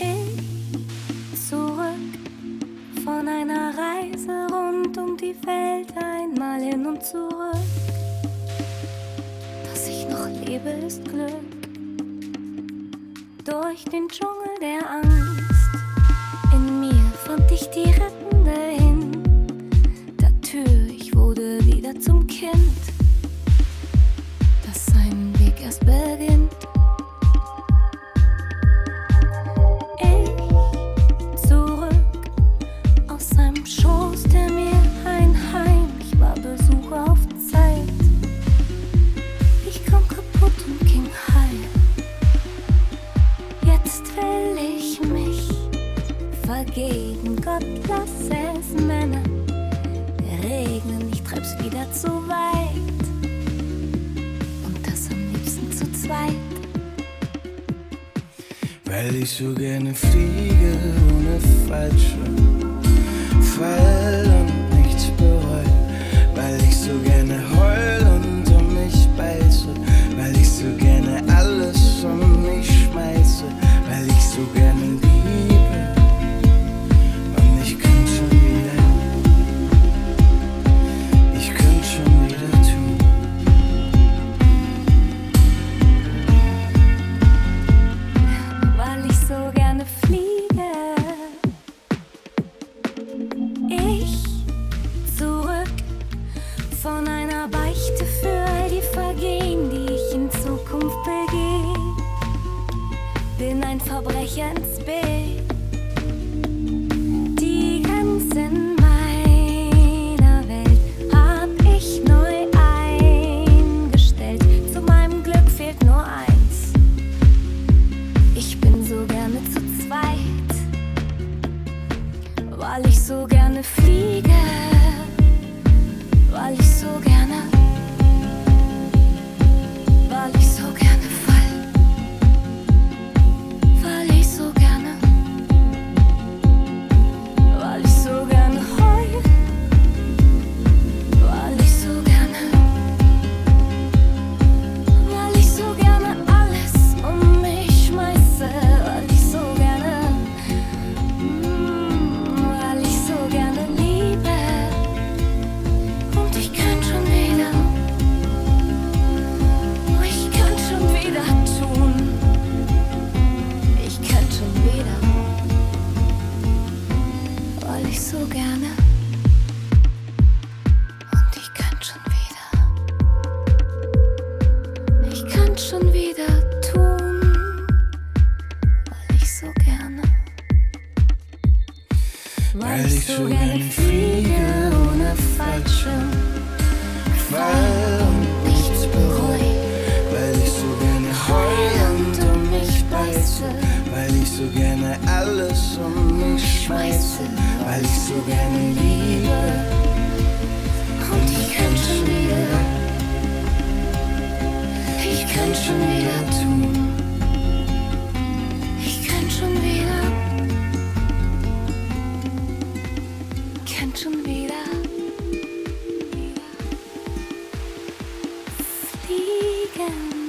ich zurück von einer Reise rund um die Welt einmal hin und zurück. Dass ich noch lebe, ist Glück. Durch den Dschungel der Angst in mir fand ich die rettende hin. Der Tür, ich wurde wieder zum Kind. das seinen Weg erst besser vergeben. Gott, lass es Männer regnen. Ich treib's wieder zu weit. Und das am liebsten zu zweit. Weil ich so gerne fliege ohne Fallschirm. Fall und nichts bereu. Weil ich so gerne heul bin so gerne zu zweit, weil ich so gerne fliege, weil ich so gerne, schon wieder tun, weil ich so gerne, weil ich so gerne fliege ohne Fallschirm, fall und nichts bereue, Weil ich so gerne heul und um mich beiße, Weil ich so gerne alles um mich schmeiße, weil ich so gerne liebe. und ich kann schon wieder, könnte schon wieder tun. Ich könnte schon wieder. Könnte schon wieder. Fliegen.